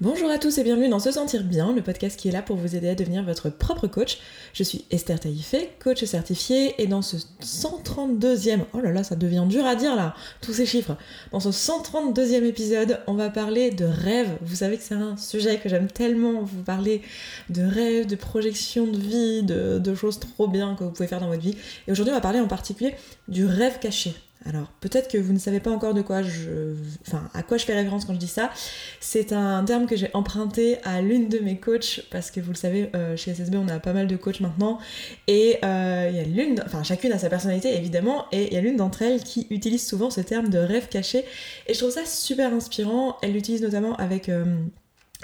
Bonjour à tous et bienvenue dans Se Sentir Bien, le podcast qui est là pour vous aider à devenir votre propre coach. Je suis Esther Taïfé, coach certifiée, et dans ce 132e, oh là là, ça devient dur à dire là, tous ces chiffres. Dans ce 132e épisode, on va parler de rêve. Vous savez que c'est un sujet que j'aime tellement, vous parler de rêve, de projection de vie, de, de choses trop bien que vous pouvez faire dans votre vie. Et aujourd'hui, on va parler en particulier du rêve caché. Alors peut-être que vous ne savez pas encore de quoi je, enfin à quoi je fais référence quand je dis ça. C'est un terme que j'ai emprunté à l'une de mes coachs parce que vous le savez, euh, chez SSB on a pas mal de coachs maintenant et euh, il y a l'une, enfin chacune a sa personnalité évidemment et il y a l'une d'entre elles qui utilise souvent ce terme de rêve caché et je trouve ça super inspirant. Elle l'utilise notamment avec euh,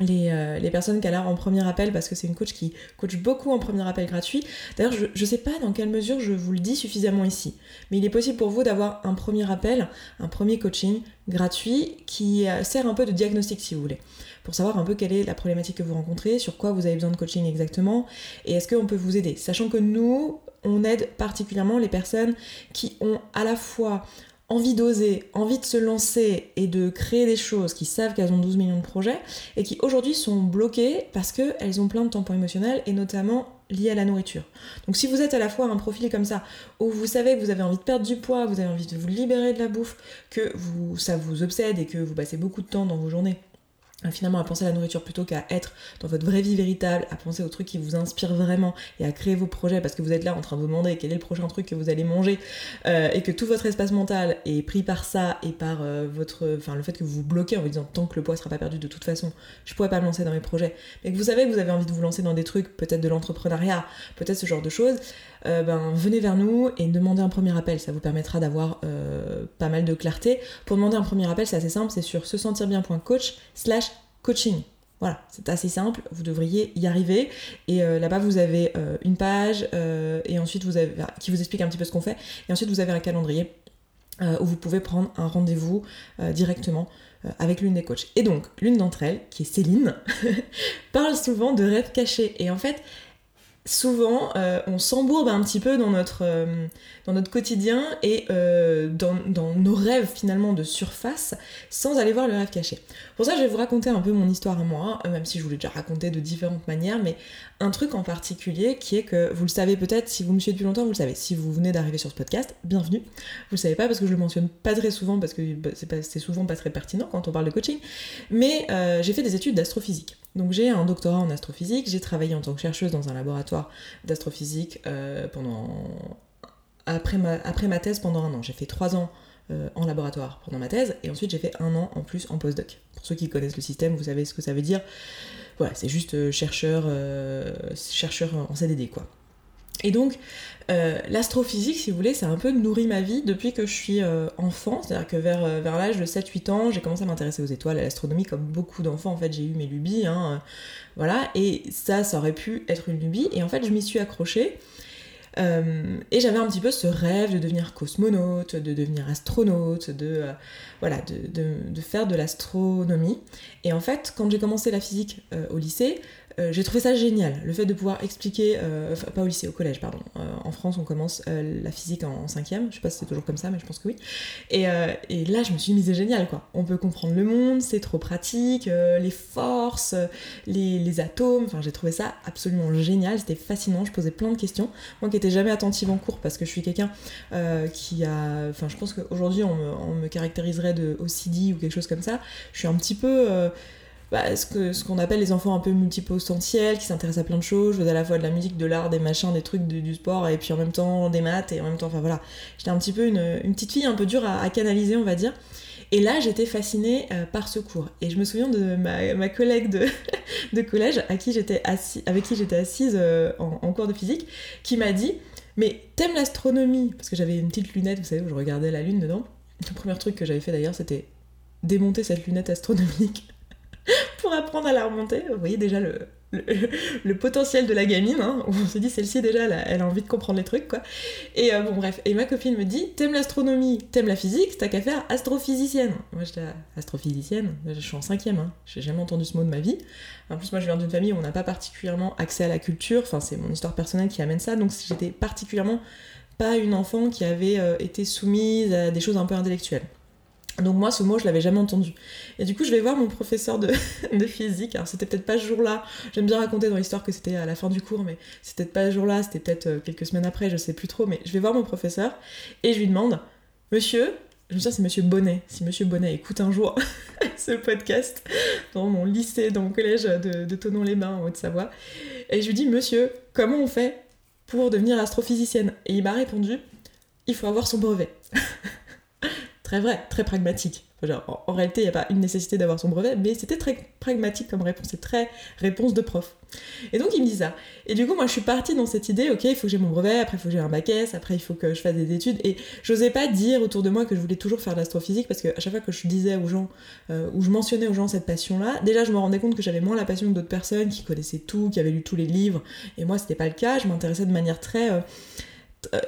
euh, les, personnes qu'elle a en premier appel parce que c'est une coach qui coach beaucoup en premier appel gratuit. D'ailleurs, je ne sais pas dans quelle mesure je vous le dis suffisamment ici, mais il est possible pour vous d'avoir un premier appel, un premier coaching gratuit qui euh, sert un peu de diagnostic si vous voulez, pour savoir un peu quelle est la problématique que vous rencontrez, sur quoi vous avez besoin de coaching exactement et est-ce qu'on peut vous aider? Sachant que nous, on aide particulièrement les personnes qui ont à la fois envie d'oser, envie de se lancer et de créer des choses, qui savent qu'elles ont 12 millions de projets et qui aujourd'hui sont bloquées parce qu'elles ont plein de tampons émotionnels et notamment liés à la nourriture. Donc si vous êtes à la fois un profil comme ça, où vous savez que vous avez envie de perdre du poids, vous avez envie de vous libérer de la bouffe, que ça vous obsède et que vous passez beaucoup de temps dans vos journées finalement à penser à la nourriture plutôt qu'à être dans votre vraie vie véritable, à penser aux trucs qui vous inspirent vraiment et à créer vos projets parce que vous êtes là en train de vous demander quel est le prochain truc que vous allez manger euh, et que tout votre espace mental est pris par ça et par euh, votre, enfin le fait que vous vous bloquez en vous disant tant que le poids sera pas perdu de toute façon, je pourrais pas me lancer dans mes projets, mais que vous savez que vous avez envie de vous lancer dans des trucs, peut-être de l'entrepreneuriat, peut-être ce genre de choses, euh, ben venez vers nous et demandez un premier appel, ça vous permettra d'avoir pas mal de clarté. Pour demander un premier appel, c'est assez simple, c'est sur se sentir bien.coach slash coaching. Voilà, c'est assez simple, vous devriez y arriver. Et euh, là-bas, vous avez euh, une page euh, et ensuite vous avez, qui vous explique un petit peu ce qu'on fait. Et ensuite, vous avez un calendrier où vous pouvez prendre un rendez-vous directement avec l'une des coachs. Et donc, l'une d'entre elles, qui est Céline, parle souvent de rêves cachés. Et en fait, souvent euh, on s'embourbe un petit peu dans notre, euh, dans notre quotidien et euh, dans, dans, nos rêves finalement de surface sans aller voir le rêve caché. Pour ça je vais vous raconter un peu mon histoire à moi, même si je vous l'ai déjà raconté de différentes manières, mais un truc en particulier qui est que vous le savez peut-être, si vous me suivez depuis longtemps, vous le savez. Si vous venez d'arriver sur ce podcast, bienvenue. Vous le savez pas parce que je le mentionne pas très souvent, parce que bah, c'est souvent pas très pertinent quand on parle de coaching, mais j'ai fait des études d'astrophysique. Donc j'ai un doctorat en astrophysique, j'ai travaillé en tant que chercheuse dans un laboratoire d'astrophysique euh, pendant après ma, après ma thèse pendant un an. J'ai fait trois ans euh, en laboratoire pendant ma thèse et ensuite j'ai fait un an en plus en postdoc. Pour ceux qui connaissent le système, vous savez ce que ça veut dire. Voilà, c'est juste euh, chercheur, chercheur en CDD quoi. Et donc, euh, l'astrophysique, si vous voulez, c'est un peu nourri ma vie depuis que je suis euh, enfant. C'est-à-dire que vers, euh, l'âge de 7-8 ans, j'ai commencé à m'intéresser aux étoiles, à l'astronomie, comme beaucoup d'enfants. En fait, j'ai eu mes lubies. Hein, voilà. Et ça, ça aurait pu être une lubie. Et en fait, je m'y suis accrochée. et j'avais un petit peu ce rêve de devenir cosmonaute, de devenir astronaute, de, voilà, de, faire de l'astronomie. Et en fait, quand j'ai commencé la physique au lycée, euh, j'ai trouvé ça génial, le fait de pouvoir expliquer, euh, pas au lycée, au collège, pardon. Euh, en France, on commence la physique en, cinquième, je sais pas si c'est toujours comme ça, mais je pense que oui. Et, là, je me suis dit, mais c'est génial, quoi. On peut comprendre le monde, c'est trop pratique, les forces, les, atomes, enfin j'ai trouvé ça absolument génial, c'était fascinant, je posais plein de questions. Moi qui étais jamais attentive en cours parce que je suis quelqu'un qui a, enfin je pense qu'aujourd'hui on on me caractériserait de OCD ou quelque chose comme ça, je suis un petit peu bah, ce qu'on appelle les enfants un peu multipotentiels, qui s'intéressent à plein de choses, je à la fois de la musique, de l'art, des machins, des trucs, du sport, et puis en même temps des maths, et en même temps, enfin voilà. J'étais un petit peu une, une, petite fille un peu dure à, canaliser, on va dire. Et là, j'étais fascinée euh, par ce cours. Et je me souviens de ma, ma collègue de, de, collège à qui avec qui j'étais assise euh, en, en, cours de physique, qui m'a dit Mais t'aimes l'astronomie? Parce que j'avais une petite lunette, vous savez, où je regardais la lune dedans. Le premier truc que j'avais fait d'ailleurs, c'était démonter cette lunette astronomique pour apprendre à la remonter. Vous voyez déjà le, potentiel de la gamine, hein, on se dit celle-ci déjà elle a, envie de comprendre les trucs quoi. Et euh, bon bref, et ma copine me dit t'aimes l'astronomie, t'aimes la physique, t'as qu'à faire astrophysicienne. Moi j'étais astrophysicienne, je suis en cinquième, hein. j'ai jamais entendu ce mot de ma vie. En plus moi je viens d'une famille où on n'a pas particulièrement accès à la culture, enfin c'est mon histoire personnelle qui amène ça, donc j'étais particulièrement pas une enfant qui avait euh, été soumise à des choses un peu intellectuelles. Donc moi, ce mot, je l'avais jamais entendu. Et du coup, je vais voir mon professeur de, physique. Alors c'était peut-être pas ce jour-là. J'aime bien raconter dans l'histoire que c'était à la fin du cours, mais c'était peut-être pas ce jour-là, c'était peut-être euh, quelques semaines après, je sais plus trop. Mais je vais voir mon professeur et je lui demande, Monsieur, je me souviens c'est Monsieur Bonnet. Si Monsieur Bonnet écoute un jour ce podcast dans mon lycée, dans mon collège de, de Tonon-les-Bains en Haute-Savoie, et je lui dis, Monsieur, comment on fait pour devenir astrophysicienne? Et il m'a répondu, il faut avoir son brevet. Très vrai, très pragmatique. en, réalité, il n'y a pas une nécessité d'avoir son brevet, mais c'était très pragmatique comme réponse, c'est très réponse de prof. Et donc il me dit ça. Et du coup, moi je suis partie dans cette idée, ok, il faut que j'ai mon brevet, après il faut que j'ai un bac S, après il faut que je fasse des études. Et j'osais pas dire autour de moi que je voulais toujours faire de l'astrophysique, parce qu'à chaque fois que je disais aux gens, euh, ou je mentionnais aux gens cette passion-là, déjà je me rendais compte que j'avais moins la passion que d'autres personnes qui connaissaient tout, qui avaient lu tous les livres. Et moi, c'était pas le cas, je m'intéressais de manière très. Euh,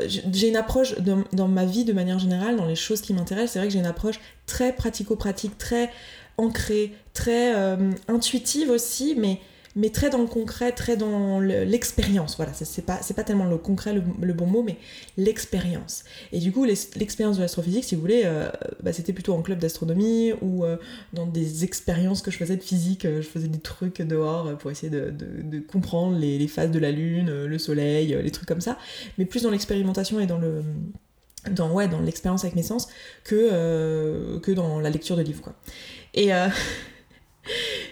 j'ai une approche dans, ma vie de manière générale, dans les choses qui m'intéressent, c'est vrai que j'ai une approche très pratico-pratique, très ancrée, très euh, intuitive aussi, mais mais très dans le concret, très dans l'expérience. Voilà, c'est pas, pas tellement le concret le, bon mot, mais l'expérience. Et du coup, l'expérience de l'astrophysique, si vous voulez, euh, bah, c'était plutôt en club d'astronomie ou euh, dans des expériences que je faisais de physique. Euh, je faisais des trucs dehors pour essayer de, comprendre les, les, phases de la Lune, le Soleil, les trucs comme ça. Mais plus dans l'expérimentation et dans le dans ouais dans l'expérience avec mes sens que que dans la lecture de livres quoi et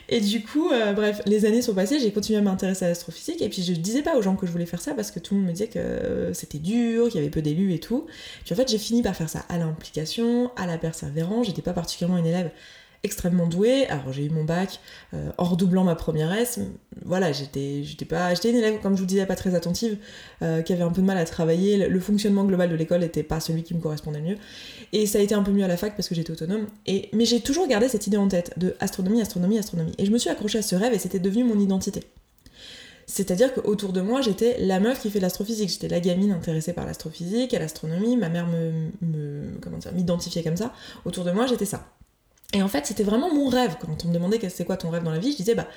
Et du coup, euh, bref, les années sont passées, j'ai continué à m'intéresser à l'astrophysique, et puis je disais pas aux gens que je voulais faire ça parce que tout le monde me disait que c'était dur, qu'il y avait peu d'élus et tout. Puis en fait, j'ai fini par faire ça à l'implication, à la persévérance, j'étais pas particulièrement une élève extrêmement douée. Alors j'ai eu mon bac euh, en redoublant ma première S. Voilà, j'étais, j'étais pas, j'étais une élève comme je vous disais pas très attentive, euh, qui avait un peu de mal à travailler. Le, fonctionnement global de l'école n'était pas celui qui me correspondait mieux. Et ça a été un peu mieux à la fac parce que j'étais autonome. Et mais j'ai toujours gardé cette idée en tête de astronomie, astronomie, astronomie. Et je me suis accrochée à ce rêve et c'était devenu mon identité. C'est-à-dire qu'autour de moi, j'étais la meuf qui fait de l'astrophysique. J'étais la gamine intéressée par l'astrophysique, à l'astronomie. Ma mère me, me comment dire, m'identifiait comme ça. Autour de moi, j'étais ça. Et en fait, c'était vraiment mon rêve. Quand on me demandait c'est quoi ton rêve dans la vie, je disais bah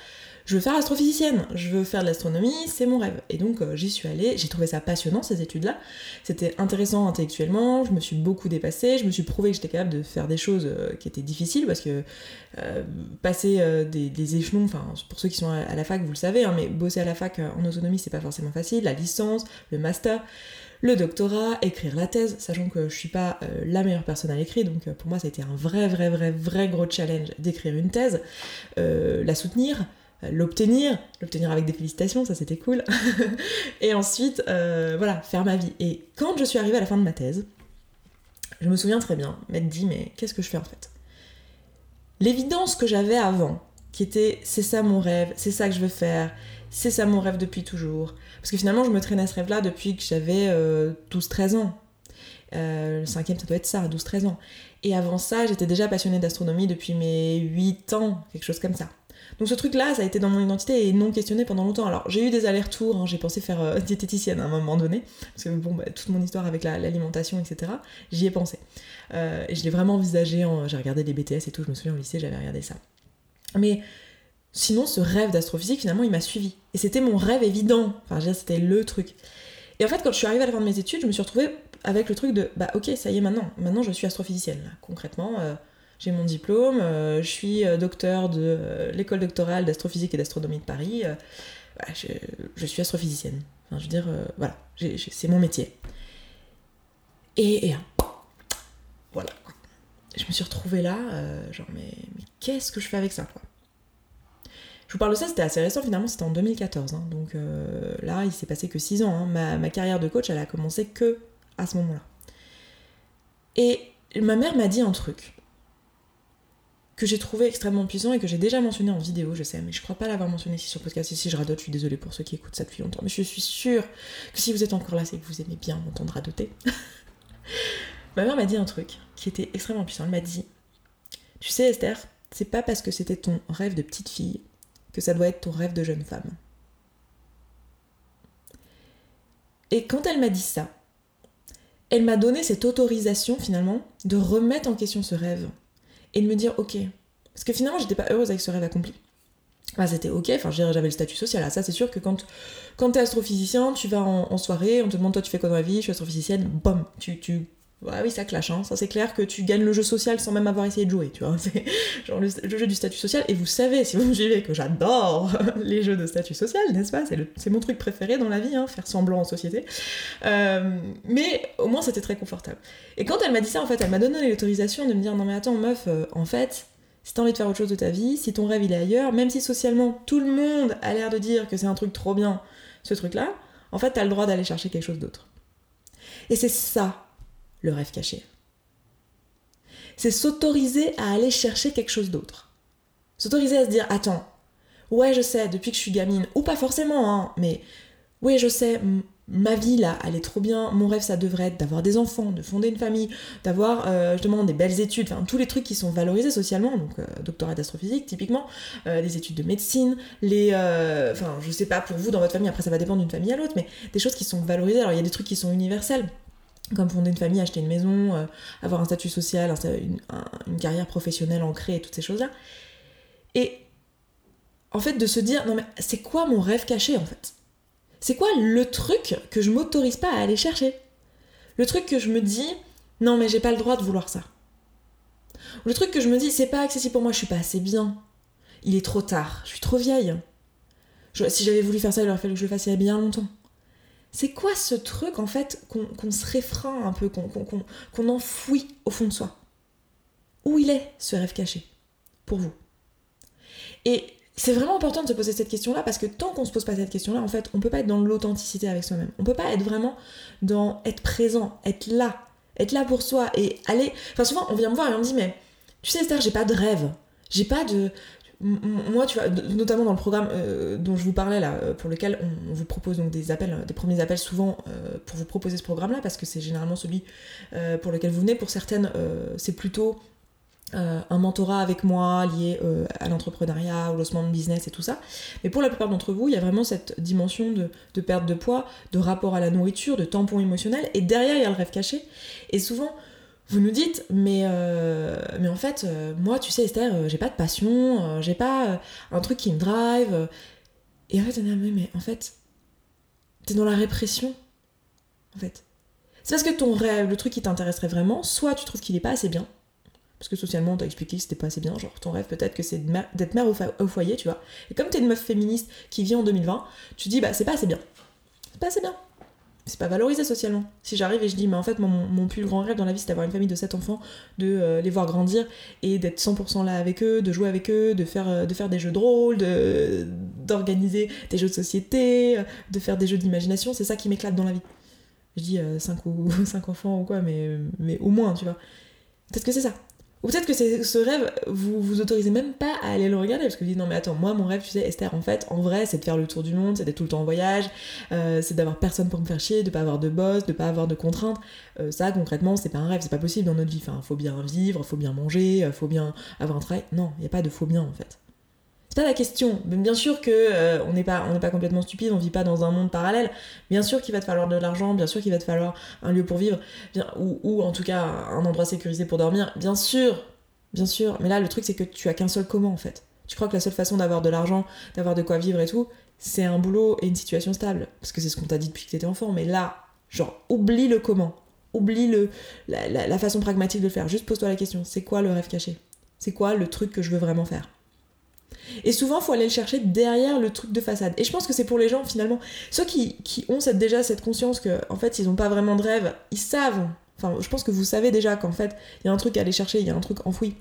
je veux faire astrophysicienne, je veux faire de l'astronomie, c'est mon rêve. Et donc euh, j'y suis allée, j'ai trouvé ça passionnant ces études-là. C'était intéressant intellectuellement, je me suis beaucoup dépassée, je me suis prouvé que j'étais capable de faire des choses euh, qui étaient difficiles parce que euh, passer des, échelons, enfin pour ceux qui sont à, la fac, vous le savez, hein, mais bosser à la fac en autonomie c'est pas forcément facile, la licence, le master le doctorat, écrire la thèse, sachant que je suis pas euh, la meilleure personne à l'écrire, donc euh, pour moi ça a été un vrai, vrai, vrai, vrai gros challenge d'écrire une thèse, euh, la soutenir, l'obtenir, l'obtenir avec des félicitations, ça c'était cool, et ensuite, voilà, faire ma vie. Et quand je suis arrivée à la fin de ma thèse, je me souviens très bien m'être dit, mais qu'est-ce que je fais en fait? L'évidence que j'avais avant, qui était c'est ça mon rêve, c'est ça que je veux faire, c'est ça mon rêve depuis toujours. Parce que finalement, je me traînais à ce rêve-là depuis que j'avais 12-13 euh, ans. Euh, le cinquième, ça doit être ça, 12-13 ans. Et avant ça, j'étais déjà passionnée d'astronomie depuis mes 8 ans, quelque chose comme ça. Donc ce truc-là, ça a été dans mon identité et non questionné pendant longtemps. Alors j'ai eu des allers-retours, hein, j'ai pensé faire euh, diététicienne à un moment donné, parce que bon, bah, toute mon histoire avec l'alimentation, etc., j'y ai pensé. et je l'ai vraiment envisagé, j'ai regardé les BTS et tout, je me souviens au lycée, j'avais regardé ça. Mais Sinon, ce rêve d'astrophysique, finalement, il m'a suivi. Et c'était mon rêve évident. Enfin, c'était le truc. Et en fait, quand je suis arrivée à la fin de mes études, je me suis retrouvée avec le truc de bah ok, ça y est maintenant. Maintenant, je suis astrophysicienne. Concrètement, euh, j'ai mon diplôme, euh, je suis euh, docteur de l'école doctorale d'astrophysique et d'astronomie de Paris. Bah, je, suis astrophysicienne. Enfin, je veux dire, voilà, c'est mon métier. Et, voilà. Je me suis retrouvée là, genre, mais, mais qu'est-ce que je fais avec ça, quoi? Je vous parle de ça, c'était assez récent finalement, c'était en 2014. Hein. donc euh, là, il s'est passé que 6 ans. Hein. Ma, carrière de coach, elle a commencé que à ce moment-là. Et ma mère m'a dit un truc que j'ai trouvé extrêmement puissant et que j'ai déjà mentionné en vidéo, je sais, mais je crois pas l'avoir mentionné ici sur podcast. Ici, je radote, je suis désolée pour ceux qui écoutent ça depuis longtemps, mais je suis sûre que si vous êtes encore là, c'est que vous aimez bien m'entendre radoter. ma mère m'a dit un truc qui était extrêmement puissant. Elle m'a dit Tu sais, Esther, c'est pas parce que c'était ton rêve de petite fille que ça doit être ton rêve de jeune femme. Et quand elle m'a dit ça, elle m'a donné cette autorisation finalement de remettre en question ce rêve et de me dire ok. Parce que finalement j'étais pas heureuse avec ce rêve accompli. C'était ok, enfin j'avais le statut social. Ah, ça c'est sûr que quand, quand t'es astrophysicien, tu vas en, soirée, on te demande toi tu fais quoi dans la vie, je suis astrophysicienne, bam, tu, tu Bah oui, ça clash, hein. ça c'est clair que tu gagnes le jeu social sans même avoir essayé de jouer, tu vois. C'est genre le, jeu du statut social, et vous savez, si vous me suivez, que j'adore les jeux de statut social, n'est-ce pas? C'est mon truc préféré dans la vie, hein, faire semblant en société. Euh, mais au moins c'était très confortable. Et quand elle m'a dit ça, en fait, elle m'a donné l'autorisation de me dire non mais attends, meuf, euh, en fait, si t'as envie de faire autre chose de ta vie, si ton rêve il est ailleurs, même si socialement tout le monde a l'air de dire que c'est un truc trop bien, ce truc-là, en fait, t'as le droit d'aller chercher quelque chose d'autre. Et c'est ça le rêve caché. C'est s'autoriser à aller chercher quelque chose d'autre. S'autoriser à se dire, attends, ouais, je sais, depuis que je suis gamine, ou pas forcément, hein, mais oui, je sais, ma vie là, elle est trop bien, mon rêve ça devrait être d'avoir des enfants, de fonder une famille, d'avoir euh, justement des belles études, enfin tous les trucs qui sont valorisés socialement, donc euh, doctorat d'astrophysique typiquement, euh, des études de médecine, les... Enfin je sais pas pour vous dans votre famille, après ça va dépendre d'une famille à l'autre, mais des choses qui sont valorisées, alors il y a des trucs qui sont universels, comme fonder une famille, acheter une maison, euh, avoir un statut social, une, carrière professionnelle ancrée et toutes ces choses-là. Et en fait, de se dire, non mais c'est quoi mon rêve caché en fait? C'est quoi le truc que je m'autorise pas à aller chercher? Le truc que je me dis, non mais j'ai pas le droit de vouloir ça. Le truc que je me dis, c'est pas accessible pour moi, je suis pas assez bien. Il est trop tard, je suis trop vieille. si j'avais voulu faire ça, il aurait fallu que je le fasse il y a bien longtemps. C'est quoi ce truc en fait qu'on se réfrain un peu, qu'on enfouit au fond de soi? Où il est ce rêve caché? Pour vous Et c'est vraiment important de se poser cette question-là parce que tant qu'on se pose pas cette question-là, en fait, on peut pas être dans l'authenticité avec soi-même. On peut pas être vraiment dans être présent, être là, être là pour soi et aller. Enfin, souvent, on vient me voir et on me dit, mais tu sais, Esther, j'ai pas de rêve. J'ai pas de moi, tu vois, notamment dans le programme euh, dont je vous parlais là, euh, pour lequel on, vous propose donc des appels, des premiers appels souvent euh, pour vous proposer ce programme-là, parce que c'est généralement celui pour lequel vous venez. Pour certaines, c'est plutôt un mentorat avec moi lié à l'entrepreneuriat, au lancement de business et tout ça. Mais pour la plupart d'entre vous, il y a vraiment cette dimension de, perte de poids, de rapport à la nourriture, de tampon émotionnel, et derrière, il y a le rêve caché. Et souvent, vous nous dites, mais, euh, en fait, euh, moi, tu sais, Esther, euh, j'ai pas de passion, j'ai pas un truc qui me drive. Et en fait, on en fait, t'es dans la répression. En fait. C'est parce que ton rêve, le truc qui t'intéresserait vraiment, soit tu trouves qu'il est pas assez bien, parce que socialement, on t'a expliqué que c'était pas assez bien. Genre, ton rêve, peut-être que c'est d'être mère au, foyer, tu vois. Et comme t'es une meuf féministe qui vit en 2020, tu dis, bah, c'est pas assez bien. C'est pas assez bien c'est pas valorisé socialement. Si j'arrive et je dis, mais en fait, mon, plus grand rêve dans la vie, c'est d'avoir une famille de 7 enfants, de euh, les voir grandir et d'être 100% là avec eux, de jouer avec eux, de faire, euh, de faire des jeux de rôle, d'organiser des jeux de société, euh, de faire des jeux d'imagination, c'est ça qui m'éclate dans la vie. Je dis 5 ou 5 enfants ou quoi, mais, mais au moins, tu vois. Peut-être que c'est ça. Ou peut-être que ce rêve, vous vous autorisez même pas à aller le regarder, parce que vous dites non mais attends, moi mon rêve, tu sais, Esther, en fait, en vrai, c'est de faire le tour du monde, c'est d'être tout le temps en voyage, euh, c'est d'avoir personne pour me faire chier, de pas avoir de boss, de pas avoir de contraintes. Euh, ça, concrètement, c'est pas un rêve, c'est pas possible dans notre vie. Enfin, faut bien vivre, faut bien manger, euh, faut bien avoir un travail. Non, il y a pas de faut bien en fait la question. Bien sûr que euh, on n'est pas, pas complètement stupide, on vit pas dans un monde parallèle. Bien sûr qu'il va te falloir de l'argent, bien sûr qu'il va te falloir un lieu pour vivre, ou, ou, en tout cas un endroit sécurisé pour dormir. Bien sûr, bien sûr. Mais là, le truc c'est que tu as qu'un seul comment en fait. Tu crois que la seule façon d'avoir de l'argent, d'avoir de quoi vivre et tout, c'est un boulot et une situation stable. Parce que c'est ce qu'on t'a dit depuis que t'étais enfant. Mais là, genre, oublie le comment. Oublie le, la, la façon pragmatique de le faire. Juste pose-toi la question. C'est quoi le rêve caché? C'est quoi le truc que je veux vraiment faire? Et souvent, faut aller le chercher derrière le truc de façade. Et je pense que c'est pour les gens, finalement, ceux qui, ont cette, déjà cette conscience que, en fait, ils n'ont pas vraiment de rêve, ils savent. Enfin, je pense que vous savez déjà qu'en fait, il y a un truc à aller chercher, il y a un truc enfoui.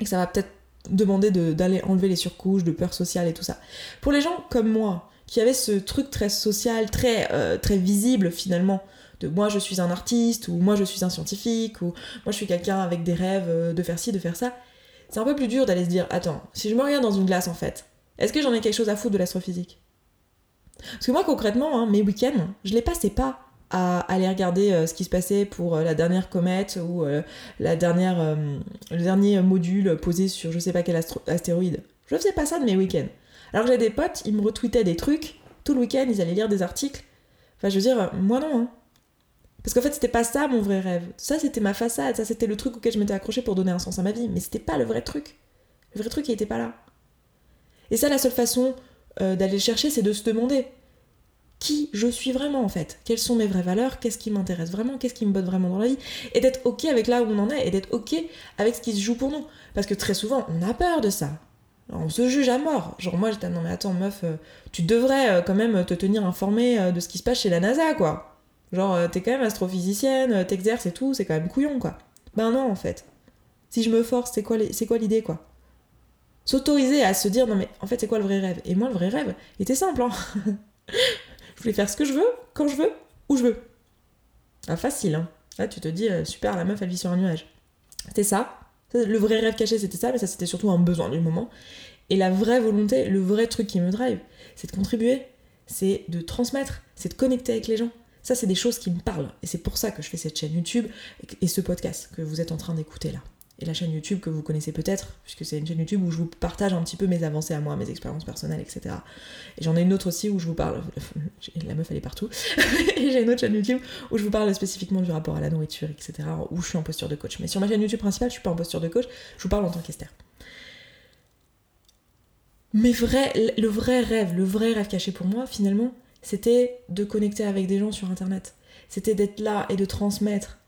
Et que ça va peut-être demander d'aller enlever les surcouches de peur sociale et tout ça. Pour les gens comme moi, qui avaient ce truc très social, très, euh, très visible finalement, de moi je suis un artiste, ou moi je suis un scientifique, ou moi je suis quelqu'un avec des rêves euh, de faire ci, de faire ça, c'est un peu plus dur d'aller se dire attends, si je me regarde dans une glace en fait, est-ce que j'en ai quelque chose à foutre de l'astrophysique? Parce que moi concrètement, hein, mes week-ends, je les passais pas à aller regarder euh, ce qui se passait pour euh, la dernière comète ou euh, le dernier module posé sur je sais pas quel astéroïde. Je faisais pas ça de mes week-ends. Alors que j'ai des potes, ils me retweetaient des trucs, tout le week-end ils allaient lire des articles. Enfin je veux dire, moi non. Hein. Parce qu'en fait, c'était pas ça mon vrai rêve. Ça, c'était ma façade. Ça, c'était le truc auquel je m'étais accrochée pour donner un sens à ma vie. Mais c'était pas le vrai truc. Le vrai truc, il était pas là. Et ça, la seule façon euh, d'aller le chercher, c'est de se demander qui je suis vraiment en fait, quelles sont mes vraies valeurs, qu'est-ce qui m'intéresse vraiment, qu'est-ce qui me botte vraiment dans la vie, et d'être ok avec là où on en est, et d'être ok avec ce qui se joue pour nous. Parce que très souvent, on a peur de ça. On se juge à mort. Genre moi j'étais non mais attends meuf, euh, tu devrais euh, quand même te tenir informé de ce qui se passe chez la NASA quoi. Genre t'es quand même astrophysicienne, t'exerces et tout, c'est quand même couillon quoi. Ben non en fait. Si je me force, c'est quoi l'idée quoi? S'autoriser à se dire non mais en fait c'est quoi le vrai rêve? Et moi le vrai rêve, il était simple hein. je voulais faire ce que je veux, quand je veux, où je veux. Ah, facile, hein. Là, tu te dis, euh, super, la meuf, elle vit sur un nuage. C'était ça. Le vrai rêve caché, c'était ça, mais ça, c'était surtout un besoin du moment. Et la vraie volonté, le vrai truc qui me drive, c'est de contribuer, c'est de transmettre, c'est de connecter avec les gens. Ça, c'est des choses qui me parlent. Et c'est pour ça que je fais cette chaîne YouTube et ce podcast que vous êtes en train d'écouter là et la chaîne YouTube que vous connaissez peut-être, puisque c'est une chaîne YouTube où je vous partage un petit peu mes avancées à moi, mes expériences personnelles, etc. Et j'en ai une autre aussi où je vous parle, la meuf elle est partout, et j'ai une autre chaîne YouTube où je vous parle spécifiquement du rapport à la nourriture, etc., où je suis en posture de coach. Mais sur ma chaîne YouTube principale, je suis pas en posture de coach, je vous parle en tant qu'Esther. Mais vrai, le vrai rêve, le vrai rêve caché pour moi, finalement, c'était de connecter avec des gens sur Internet. C'était d'être là et de transmettre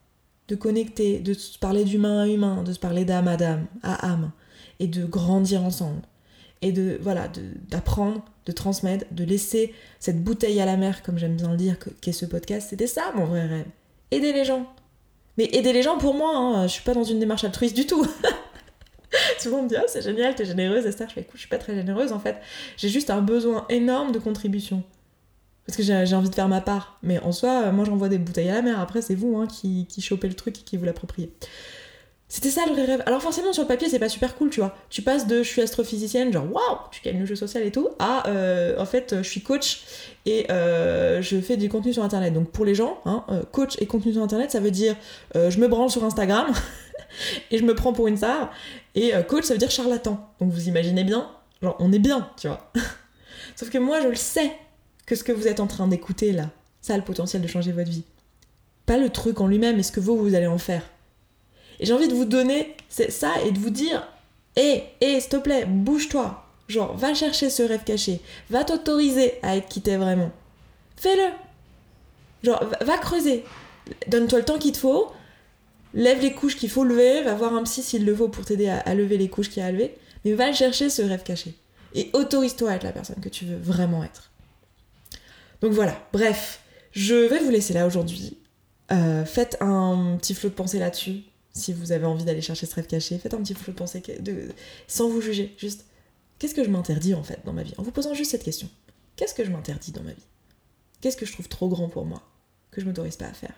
de connecter, de se parler d'humain à humain, de se parler d'âme à âme, à âme, et de grandir ensemble. Et de, voilà, d'apprendre, de, transmettre, de laisser cette bouteille à la mer, comme j'aime bien le dire, qu'est ce podcast. C'était ça mon vrai rêve. Aider les gens. Mais aider les gens pour moi, hein, je suis pas dans une démarche altruiste du tout. Souvent on me dit, ah, c'est génial, t'es généreuse, Esther. Je fais, écoute, je suis pas très généreuse en fait. J'ai juste un besoin énorme de contribution parce que j'ai envie de faire ma part. Mais en soi, moi j'envoie des bouteilles à la mer, après c'est vous hein, qui, qui chopez le truc et qui vous l'appropriez. C'était ça le vrai rêve. Alors forcément sur le papier c'est pas super cool, tu vois. Tu passes de je suis astrophysicienne, genre waouh, tu gagnes le jeu social et tout, à euh, en fait je suis coach et euh, je fais du contenu sur internet. Donc pour les gens, hein, euh, coach et contenu sur internet, ça veut dire je me branle sur Instagram et je me prends pour une star. Et coach ça veut dire charlatan. Donc vous imaginez bien, genre on est bien, tu vois. Sauf que moi je le sais que ce que vous êtes en train d'écouter là, ça a le potentiel de changer votre vie. Pas le truc en lui-même, mais ce que vous, vous allez en faire. Et j'ai envie de vous donner ça et de vous dire Hé, hé, s'il te plaît, bouge-toi. Genre, va chercher ce rêve caché. Va t'autoriser à être qui t'es vraiment. Fais-le. Genre, va, creuser. Donne-toi le temps qu'il te faut. Lève les couches qu'il faut lever. Va voir un psy s'il le faut pour t'aider à, à, lever les couches qu'il y a à lever. Mais va chercher ce rêve caché. Et autorise-toi à être la personne que tu veux vraiment être. Donc voilà, bref, je vais vous laisser là aujourd'hui. Euh, faites un petit flot de pensée là-dessus, si vous avez envie d'aller chercher ce rêve caché. Faites un petit flot de pensée sans vous juger. Juste, qu'est-ce que je m'interdis en fait dans ma vie? En vous posant juste cette question. Qu'est-ce que je m'interdis dans ma vie? Qu'est-ce que je trouve trop grand pour moi Que je m'autorise pas à faire?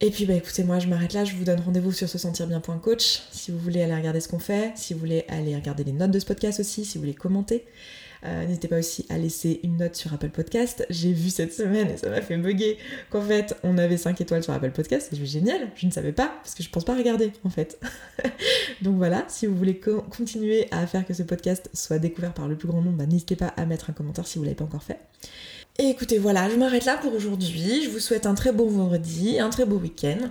Et puis bah écoutez, moi je m'arrête là, je vous donne rendez-vous sur se sentir bien.coach si vous voulez aller regarder ce qu'on fait, si vous voulez aller regarder les notes de ce podcast aussi, si vous voulez commenter. Euh, n'hésitez pas aussi à laisser une note sur Apple Podcast. J'ai vu cette semaine et ça m'a fait bugger qu'en fait on avait 5 étoiles sur Apple Podcast. C'est génial, je ne savais pas parce que je pense pas regarder en fait. Donc voilà, si vous voulez continuer à faire que ce podcast soit découvert par le plus grand nombre, bah, n'hésitez pas à mettre un commentaire si vous l'avez pas encore fait. Et écoutez, voilà, je m'arrête là pour aujourd'hui. Je vous souhaite un très bon vendredi, un très beau week-end.